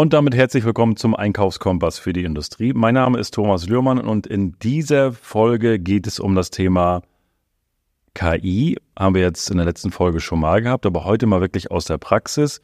Und damit herzlich willkommen zum Einkaufskompass für die Industrie. Mein Name ist Thomas Lührmann und in dieser Folge geht es um das Thema KI. Haben wir jetzt in der letzten Folge schon mal gehabt, aber heute mal wirklich aus der Praxis.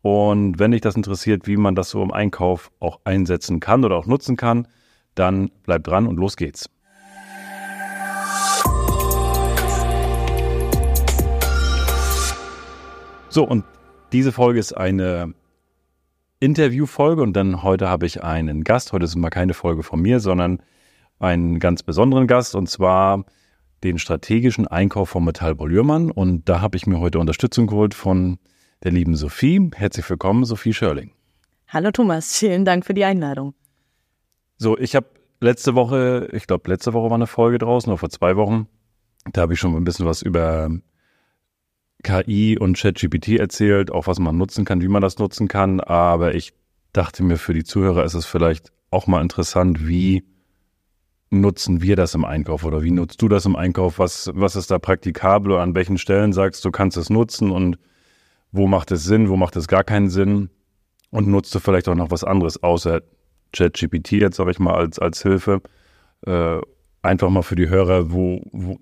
Und wenn dich das interessiert, wie man das so im Einkauf auch einsetzen kann oder auch nutzen kann, dann bleib dran und los geht's. So, und diese Folge ist eine Interviewfolge und dann heute habe ich einen Gast. Heute ist mal keine Folge von mir, sondern einen ganz besonderen Gast und zwar den strategischen Einkauf von Metallbau Lührmann. Und da habe ich mir heute Unterstützung geholt von der lieben Sophie. Herzlich willkommen, Sophie Schörling. Hallo Thomas, vielen Dank für die Einladung. So, ich habe letzte Woche, ich glaube letzte Woche war eine Folge draußen, oder vor zwei Wochen. Da habe ich schon ein bisschen was über KI und ChatGPT erzählt, auch was man nutzen kann, wie man das nutzen kann. Aber ich dachte mir, für die Zuhörer ist es vielleicht auch mal interessant, wie nutzen wir das im Einkauf oder wie nutzt du das im Einkauf? Was, was ist da praktikabel oder an welchen Stellen sagst du, kannst es nutzen und wo macht es Sinn, wo macht es gar keinen Sinn? Und nutzt du vielleicht auch noch was anderes außer ChatGPT jetzt, sage ich mal, als, als Hilfe? Äh, einfach mal für die Hörer, wo, wo,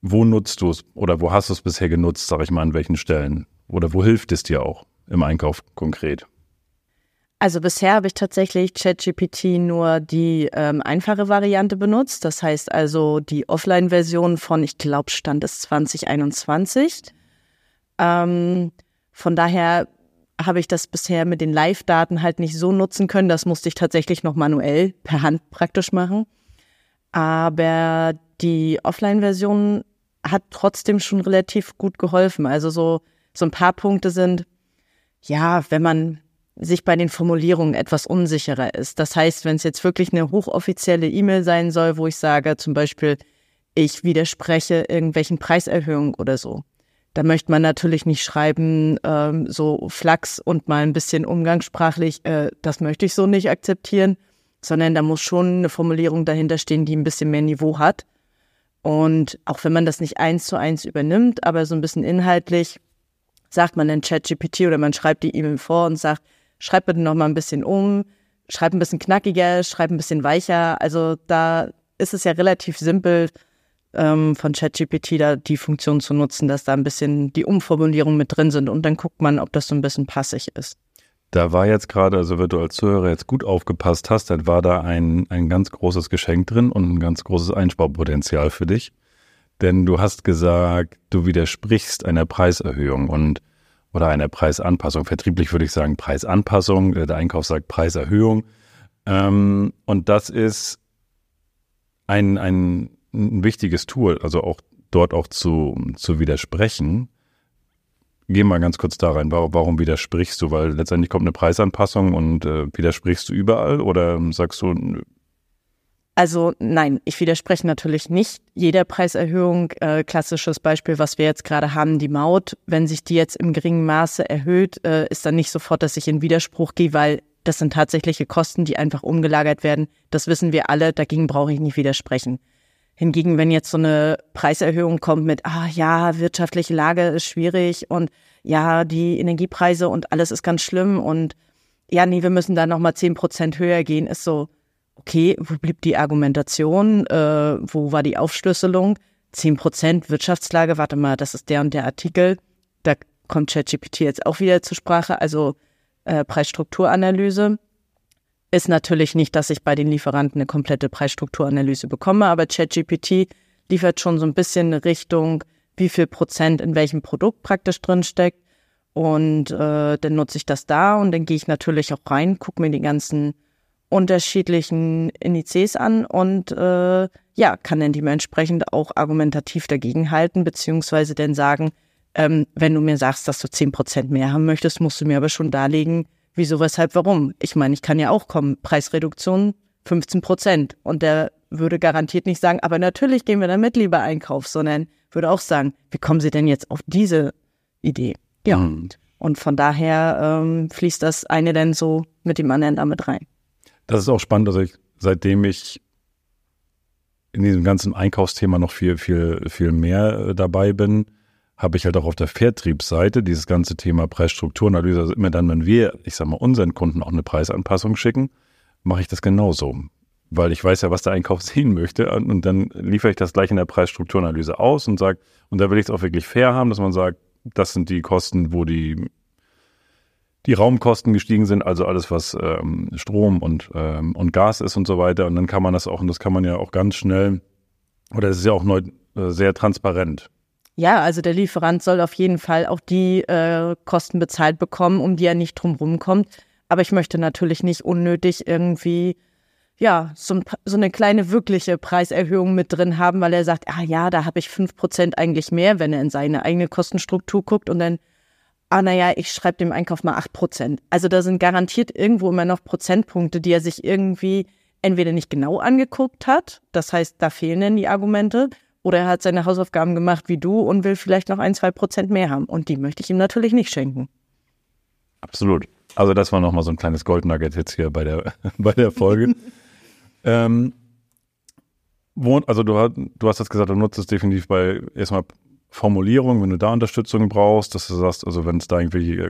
wo nutzt du es oder wo hast du es bisher genutzt, sage ich mal, an welchen Stellen? Oder wo hilft es dir auch im Einkauf konkret? Also bisher habe ich tatsächlich ChatGPT nur die ähm, einfache Variante benutzt. Das heißt also die Offline-Version von, ich glaube, Stand ist 2021. Ähm, von daher habe ich das bisher mit den Live-Daten halt nicht so nutzen können. Das musste ich tatsächlich noch manuell per Hand praktisch machen. Aber die Offline-Version hat trotzdem schon relativ gut geholfen. Also so, so ein paar Punkte sind, ja, wenn man sich bei den Formulierungen etwas unsicherer ist. Das heißt, wenn es jetzt wirklich eine hochoffizielle E-Mail sein soll, wo ich sage, zum Beispiel, ich widerspreche irgendwelchen Preiserhöhungen oder so, da möchte man natürlich nicht schreiben, ähm, so Flachs und mal ein bisschen umgangssprachlich, äh, das möchte ich so nicht akzeptieren, sondern da muss schon eine Formulierung dahinter stehen, die ein bisschen mehr Niveau hat. Und auch wenn man das nicht eins zu eins übernimmt, aber so ein bisschen inhaltlich, sagt man in ChatGPT oder man schreibt die E-Mail vor und sagt, schreib bitte noch mal ein bisschen um, schreib ein bisschen knackiger, schreib ein bisschen weicher. Also da ist es ja relativ simpel, ähm, von ChatGPT da die Funktion zu nutzen, dass da ein bisschen die Umformulierungen mit drin sind und dann guckt man, ob das so ein bisschen passig ist. Da war jetzt gerade, also wenn du als Zuhörer jetzt gut aufgepasst hast, dann war da ein, ein ganz großes Geschenk drin und ein ganz großes Einsparpotenzial für dich. Denn du hast gesagt, du widersprichst einer Preiserhöhung und oder einer Preisanpassung. Vertrieblich würde ich sagen Preisanpassung, der Einkauf sagt Preiserhöhung. Ähm, und das ist ein, ein, ein wichtiges Tool, also auch dort auch zu, zu widersprechen. Geh mal ganz kurz da rein. Warum, widersprichst du? Weil letztendlich kommt eine Preisanpassung und äh, widersprichst du überall oder sagst du, also nein, ich widerspreche natürlich nicht jeder Preiserhöhung. Äh, klassisches Beispiel, was wir jetzt gerade haben, die Maut. Wenn sich die jetzt im geringen Maße erhöht, äh, ist dann nicht sofort, dass ich in Widerspruch gehe, weil das sind tatsächliche Kosten, die einfach umgelagert werden. Das wissen wir alle, dagegen brauche ich nicht widersprechen. Hingegen, wenn jetzt so eine Preiserhöhung kommt mit, ah ja, wirtschaftliche Lage ist schwierig und ja, die Energiepreise und alles ist ganz schlimm und ja, nee, wir müssen da nochmal zehn Prozent höher gehen, ist so, okay, wo blieb die Argumentation, äh, wo war die Aufschlüsselung? Zehn Prozent Wirtschaftslage, warte mal, das ist der und der Artikel, da kommt ChatGPT jetzt auch wieder zur Sprache, also äh, Preisstrukturanalyse ist natürlich nicht, dass ich bei den Lieferanten eine komplette Preisstrukturanalyse bekomme, aber ChatGPT liefert schon so ein bisschen eine Richtung, wie viel Prozent in welchem Produkt praktisch drin steckt. Und äh, dann nutze ich das da und dann gehe ich natürlich auch rein, gucke mir die ganzen unterschiedlichen Indizes an und äh, ja, kann dann dementsprechend auch argumentativ dagegenhalten, beziehungsweise dann sagen, ähm, wenn du mir sagst, dass du zehn Prozent mehr haben möchtest, musst du mir aber schon darlegen, Wieso, weshalb, warum? Ich meine, ich kann ja auch kommen, Preisreduktion 15 Prozent. Und der würde garantiert nicht sagen, aber natürlich gehen wir damit lieber Einkauf, sondern würde auch sagen, wie kommen Sie denn jetzt auf diese Idee? Ja. Mhm. Und von daher ähm, fließt das eine dann so mit dem anderen damit rein. Das ist auch spannend, also ich, seitdem ich in diesem ganzen Einkaufsthema noch viel, viel, viel mehr äh, dabei bin, habe ich halt auch auf der Vertriebsseite dieses ganze Thema Preisstrukturanalyse. Also immer dann, wenn wir, ich sag mal, unseren Kunden auch eine Preisanpassung schicken, mache ich das genauso. Weil ich weiß ja, was der Einkauf sehen möchte. Und dann liefere ich das gleich in der Preisstrukturanalyse aus und sage, und da will ich es auch wirklich fair haben, dass man sagt, das sind die Kosten, wo die, die Raumkosten gestiegen sind, also alles, was ähm, Strom und, ähm, und Gas ist und so weiter. Und dann kann man das auch, und das kann man ja auch ganz schnell, oder es ist ja auch neu, äh, sehr transparent. Ja, also der Lieferant soll auf jeden Fall auch die äh, Kosten bezahlt bekommen, um die er nicht drumherum kommt. Aber ich möchte natürlich nicht unnötig irgendwie ja, so, so, eine kleine wirkliche Preiserhöhung mit drin haben, weil er sagt, ah ja, da habe ich fünf Prozent eigentlich mehr, wenn er in seine eigene Kostenstruktur guckt und dann, ah naja, ich schreibe dem Einkauf mal acht Prozent. Also da sind garantiert irgendwo immer noch Prozentpunkte, die er sich irgendwie entweder nicht genau angeguckt hat, das heißt, da fehlen dann die Argumente, oder er hat seine Hausaufgaben gemacht wie du und will vielleicht noch ein, zwei Prozent mehr haben. Und die möchte ich ihm natürlich nicht schenken. Absolut. Also das war nochmal so ein kleines Goldnugget jetzt hier bei der, bei der Folge. ähm, wo, also du, du hast jetzt gesagt, du nutzt es definitiv bei erstmal Formulierung, wenn du da Unterstützung brauchst, dass du sagst, also wenn es da irgendwie,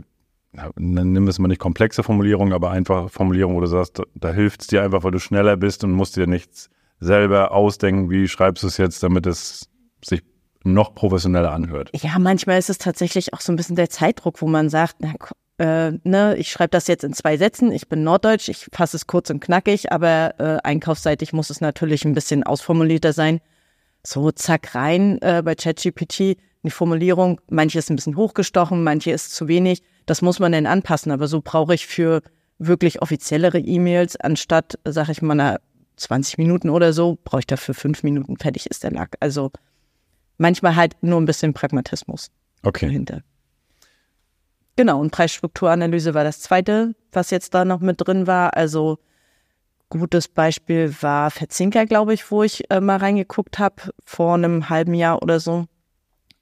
ja, nimm es mal nicht komplexe Formulierungen, aber einfach Formulierungen, wo du sagst, da, da hilft es dir einfach, weil du schneller bist und musst dir nichts selber ausdenken, wie schreibst du es jetzt, damit es sich noch professioneller anhört. Ja, manchmal ist es tatsächlich auch so ein bisschen der Zeitdruck, wo man sagt, na, äh, ne, ich schreibe das jetzt in zwei Sätzen, ich bin Norddeutsch, ich fasse es kurz und knackig, aber äh, einkaufsseitig muss es natürlich ein bisschen ausformulierter sein. So, zack, rein äh, bei ChatGPT, die Formulierung, manche ist ein bisschen hochgestochen, manche ist zu wenig. Das muss man dann anpassen, aber so brauche ich für wirklich offiziellere E-Mails, anstatt, sag ich mal, einer 20 Minuten oder so, brauche ich dafür fünf Minuten, fertig ist der Lack. Also manchmal halt nur ein bisschen Pragmatismus okay. dahinter. Genau, und Preisstrukturanalyse war das zweite, was jetzt da noch mit drin war. Also gutes Beispiel war Verzinker, glaube ich, wo ich äh, mal reingeguckt habe vor einem halben Jahr oder so,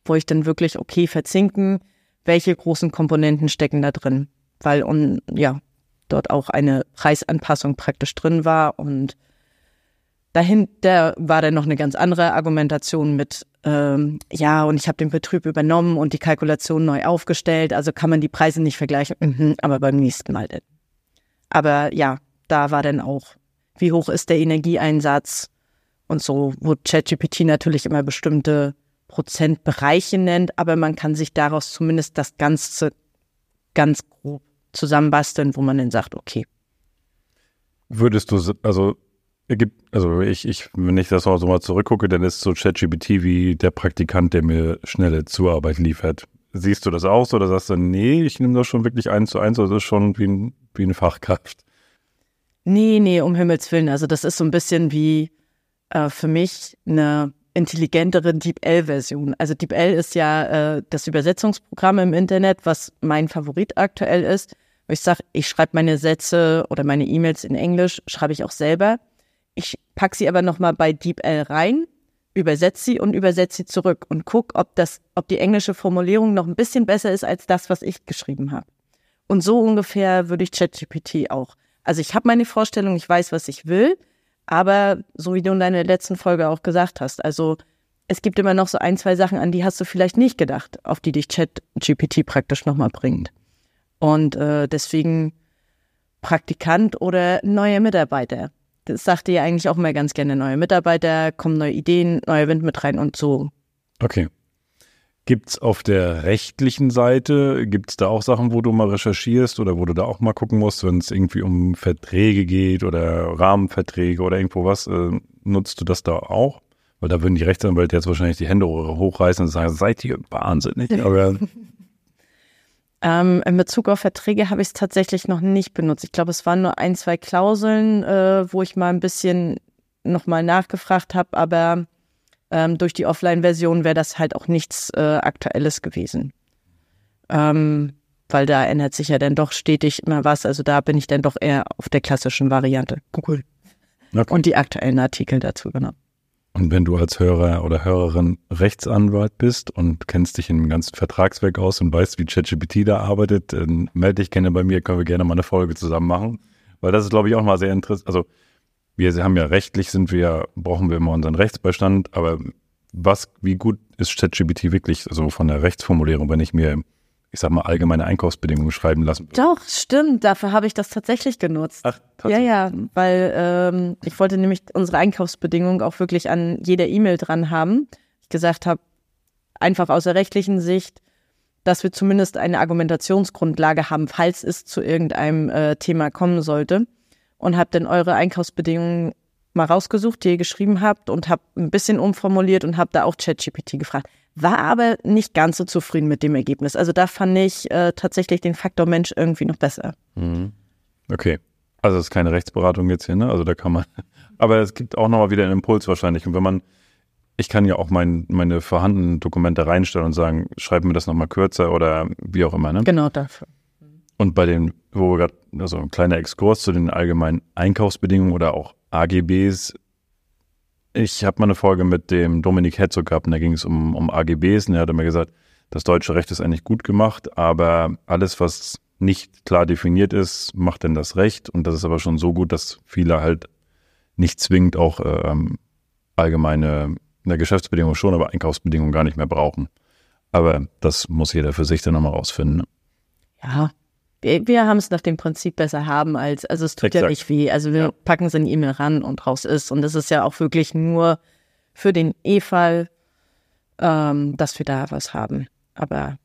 wo ich dann wirklich, okay, verzinken, welche großen Komponenten stecken da drin? Weil und ja, dort auch eine Preisanpassung praktisch drin war und Dahinter war dann noch eine ganz andere Argumentation mit, ähm, ja, und ich habe den Betrieb übernommen und die Kalkulation neu aufgestellt, also kann man die Preise nicht vergleichen, mhm, aber beim nächsten Mal denn. Aber ja, da war dann auch, wie hoch ist der Energieeinsatz und so, wo ChatGPT natürlich immer bestimmte Prozentbereiche nennt, aber man kann sich daraus zumindest das Ganze ganz grob zusammenbasteln, wo man dann sagt, okay. Würdest du, also gibt, also ich, ich, wenn ich das auch so mal zurückgucke, dann ist so ChatGPT wie der Praktikant, der mir schnelle Zuarbeit liefert. Siehst du das auch so oder sagst du, nee, ich nehme das schon wirklich eins zu eins, oder das ist schon wie, ein, wie eine Fachkraft? Nee, nee, um Himmels Willen. Also das ist so ein bisschen wie äh, für mich eine intelligentere DeepL-Version. Also DeepL ist ja äh, das Übersetzungsprogramm im Internet, was mein Favorit aktuell ist. Ich sage, ich schreibe meine Sätze oder meine E-Mails in Englisch, schreibe ich auch selber. Ich pack sie aber nochmal bei DeepL rein, übersetze sie und übersetze sie zurück und guck, ob das, ob die englische Formulierung noch ein bisschen besser ist als das, was ich geschrieben habe. Und so ungefähr würde ich ChatGPT auch. Also ich habe meine Vorstellung, ich weiß, was ich will, aber so wie du in deiner letzten Folge auch gesagt hast, also es gibt immer noch so ein, zwei Sachen, an die hast du vielleicht nicht gedacht, auf die dich ChatGPT praktisch nochmal bringt. Und äh, deswegen Praktikant oder neuer Mitarbeiter das sagte ja eigentlich auch mal ganz gerne neue Mitarbeiter, kommen neue Ideen, neuer Wind mit rein und so. Okay. Gibt es auf der rechtlichen Seite, gibt es da auch Sachen, wo du mal recherchierst oder wo du da auch mal gucken musst, wenn es irgendwie um Verträge geht oder Rahmenverträge oder irgendwo was, äh, nutzt du das da auch? Weil da würden die Rechtsanwälte jetzt wahrscheinlich die Hände hochreißen und sagen, seid ihr wahnsinnig? Aber ähm, in Bezug auf Verträge habe ich es tatsächlich noch nicht benutzt. Ich glaube, es waren nur ein, zwei Klauseln, äh, wo ich mal ein bisschen nochmal nachgefragt habe, aber ähm, durch die Offline-Version wäre das halt auch nichts äh, Aktuelles gewesen. Ähm, weil da ändert sich ja dann doch stetig immer was. Also da bin ich dann doch eher auf der klassischen Variante. Google. Okay. Und die aktuellen Artikel dazu, genau. Und wenn du als Hörer oder Hörerin Rechtsanwalt bist und kennst dich dem ganzen Vertragswerk aus und weißt, wie ChatGPT da arbeitet, dann melde dich gerne bei mir, können wir gerne mal eine Folge zusammen machen. Weil das ist, glaube ich, auch mal sehr interessant. Also wir haben ja rechtlich sind wir, brauchen wir immer unseren Rechtsbeistand, aber was, wie gut ist ChatGPT wirklich, also von der Rechtsformulierung, wenn ich mir, ich sag mal, allgemeine Einkaufsbedingungen schreiben lassen? Doch, stimmt. Dafür habe ich das tatsächlich genutzt. Ach, tatsächlich? Ja, ja, weil ähm, ich wollte nämlich unsere Einkaufsbedingungen auch wirklich an jeder E-Mail dran haben. Ich gesagt habe, einfach aus der rechtlichen Sicht, dass wir zumindest eine Argumentationsgrundlage haben, falls es zu irgendeinem äh, Thema kommen sollte. Und habe dann eure Einkaufsbedingungen mal rausgesucht, die ihr geschrieben habt und habe ein bisschen umformuliert und habe da auch ChatGPT gefragt. War aber nicht ganz so zufrieden mit dem Ergebnis. Also da fand ich äh, tatsächlich den Faktor Mensch irgendwie noch besser. Mhm. Okay. Also es ist keine Rechtsberatung jetzt hier, ne? Also da kann man. Aber es gibt auch nochmal wieder einen Impuls wahrscheinlich. Und wenn man, ich kann ja auch mein, meine vorhandenen Dokumente reinstellen und sagen, schreib mir das nochmal kürzer oder wie auch immer, ne? Genau dafür. Und bei den, wo wir gerade, also ein kleiner Exkurs zu den allgemeinen Einkaufsbedingungen oder auch AGBs. Ich habe mal eine Folge mit dem Dominik Herzog gehabt und da ging es um, um AGBs und er hat mir gesagt, das deutsche Recht ist eigentlich gut gemacht, aber alles, was nicht klar definiert ist, macht denn das Recht und das ist aber schon so gut, dass viele halt nicht zwingend auch ähm, allgemeine eine Geschäftsbedingung schon, aber Einkaufsbedingungen gar nicht mehr brauchen. Aber das muss jeder für sich dann nochmal rausfinden. Ne? Ja, wir, wir haben es nach dem Prinzip besser haben als, also es tut Exakt. ja nicht weh. Also wir ja. packen es in die E-Mail ran und raus ist. Und das ist ja auch wirklich nur für den E-Fall, ähm, dass wir da was haben. Aber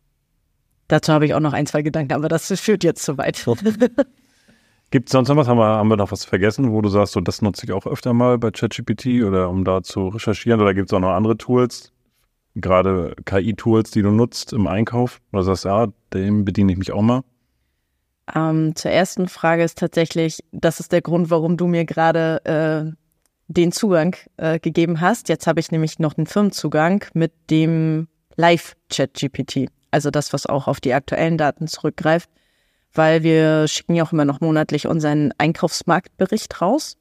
dazu habe ich auch noch ein, zwei Gedanken, aber das führt jetzt zu weit. Gibt es sonst noch was? Haben wir, haben wir noch was vergessen, wo du sagst, so das nutze ich auch öfter mal bei ChatGPT oder um da zu recherchieren? Oder gibt es auch noch andere Tools, gerade KI-Tools, die du nutzt im Einkauf? Oder sagst, ja, dem bediene ich mich auch mal? Ähm, zur ersten Frage ist tatsächlich, das ist der Grund, warum du mir gerade äh, den Zugang äh, gegeben hast. Jetzt habe ich nämlich noch einen Firmenzugang mit dem Live-Chat-GPT, also das, was auch auf die aktuellen Daten zurückgreift, weil wir schicken ja auch immer noch monatlich unseren Einkaufsmarktbericht raus.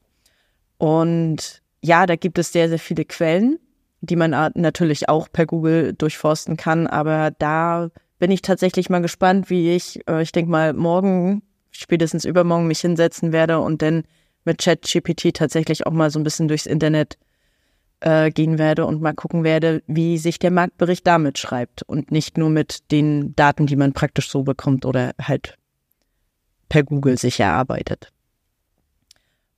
Und ja, da gibt es sehr, sehr viele Quellen, die man natürlich auch per Google durchforsten kann, aber da bin ich tatsächlich mal gespannt, wie ich, äh, ich denke mal, morgen, spätestens übermorgen mich hinsetzen werde und dann mit ChatGPT tatsächlich auch mal so ein bisschen durchs Internet äh, gehen werde und mal gucken werde, wie sich der Marktbericht damit schreibt und nicht nur mit den Daten, die man praktisch so bekommt oder halt per Google sich erarbeitet.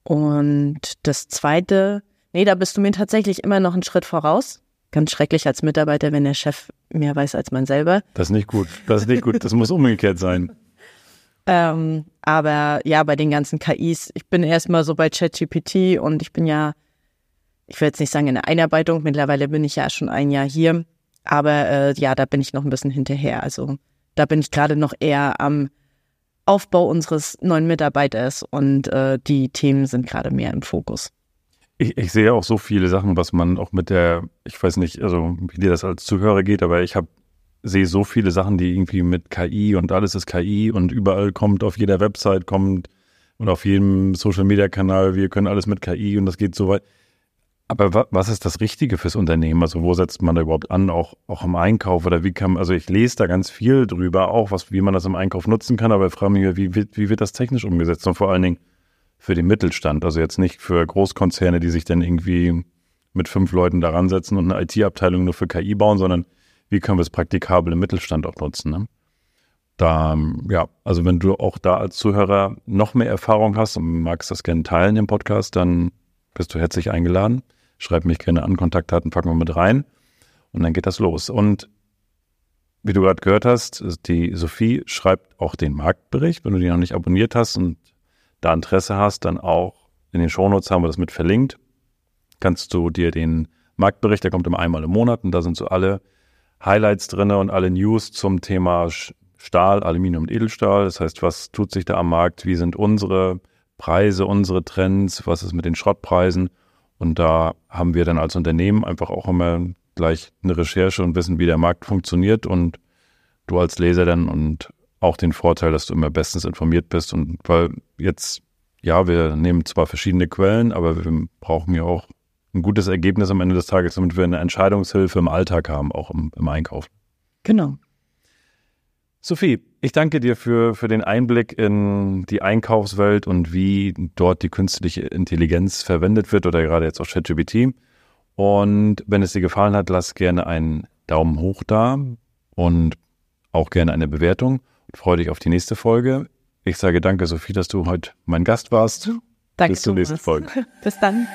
Und das zweite, nee, da bist du mir tatsächlich immer noch einen Schritt voraus ganz schrecklich als Mitarbeiter, wenn der Chef mehr weiß als man selber. Das ist nicht gut. Das ist nicht gut. Das muss umgekehrt sein. Ähm, aber ja, bei den ganzen KIs, ich bin erstmal so bei ChatGPT und ich bin ja, ich will jetzt nicht sagen in der Einarbeitung, mittlerweile bin ich ja schon ein Jahr hier, aber äh, ja, da bin ich noch ein bisschen hinterher. Also da bin ich gerade noch eher am Aufbau unseres neuen Mitarbeiters und äh, die Themen sind gerade mehr im Fokus. Ich, ich, sehe auch so viele Sachen, was man auch mit der, ich weiß nicht, also wie dir das als Zuhörer geht, aber ich habe sehe so viele Sachen, die irgendwie mit KI und alles ist KI und überall kommt auf jeder Website kommt und auf jedem Social Media Kanal, wir können alles mit KI und das geht so weit. Aber was ist das Richtige fürs Unternehmen? Also wo setzt man da überhaupt an, auch, auch im Einkauf oder wie kann, also ich lese da ganz viel drüber, auch was, wie man das im Einkauf nutzen kann, aber ich frage mich, wie, wie, wie wird das technisch umgesetzt und vor allen Dingen, für den Mittelstand. Also jetzt nicht für Großkonzerne, die sich dann irgendwie mit fünf Leuten daran setzen und eine IT-Abteilung nur für KI bauen, sondern wie können wir es praktikabel im Mittelstand auch nutzen. Ne? Da, ja, also wenn du auch da als Zuhörer noch mehr Erfahrung hast und magst das gerne teilen im Podcast, dann bist du herzlich eingeladen. Schreib mich gerne an, Kontaktdaten packen wir mit rein und dann geht das los. Und wie du gerade gehört hast, die Sophie schreibt auch den Marktbericht. Wenn du den noch nicht abonniert hast und da Interesse hast, dann auch in den Shownotes haben wir das mit verlinkt. Kannst du dir den Marktbericht, der kommt immer einmal im Monat und da sind so alle Highlights drin und alle News zum Thema Stahl, Aluminium und Edelstahl. Das heißt, was tut sich da am Markt? Wie sind unsere Preise, unsere Trends? Was ist mit den Schrottpreisen? Und da haben wir dann als Unternehmen einfach auch immer gleich eine Recherche und wissen, wie der Markt funktioniert und du als Leser dann und auch den Vorteil, dass du immer bestens informiert bist und weil jetzt, ja, wir nehmen zwar verschiedene Quellen, aber wir brauchen ja auch ein gutes Ergebnis am Ende des Tages, damit wir eine Entscheidungshilfe im Alltag haben, auch im, im Einkauf. Genau. Sophie, ich danke dir für, für den Einblick in die Einkaufswelt und wie dort die künstliche Intelligenz verwendet wird oder gerade jetzt auch ChatGPT. Und wenn es dir gefallen hat, lass gerne einen Daumen hoch da und auch gerne eine Bewertung. Freue dich auf die nächste Folge. Ich sage danke, Sophie, dass du heute mein Gast warst. Danke, Bis zur nächsten. Folge. Bis dann.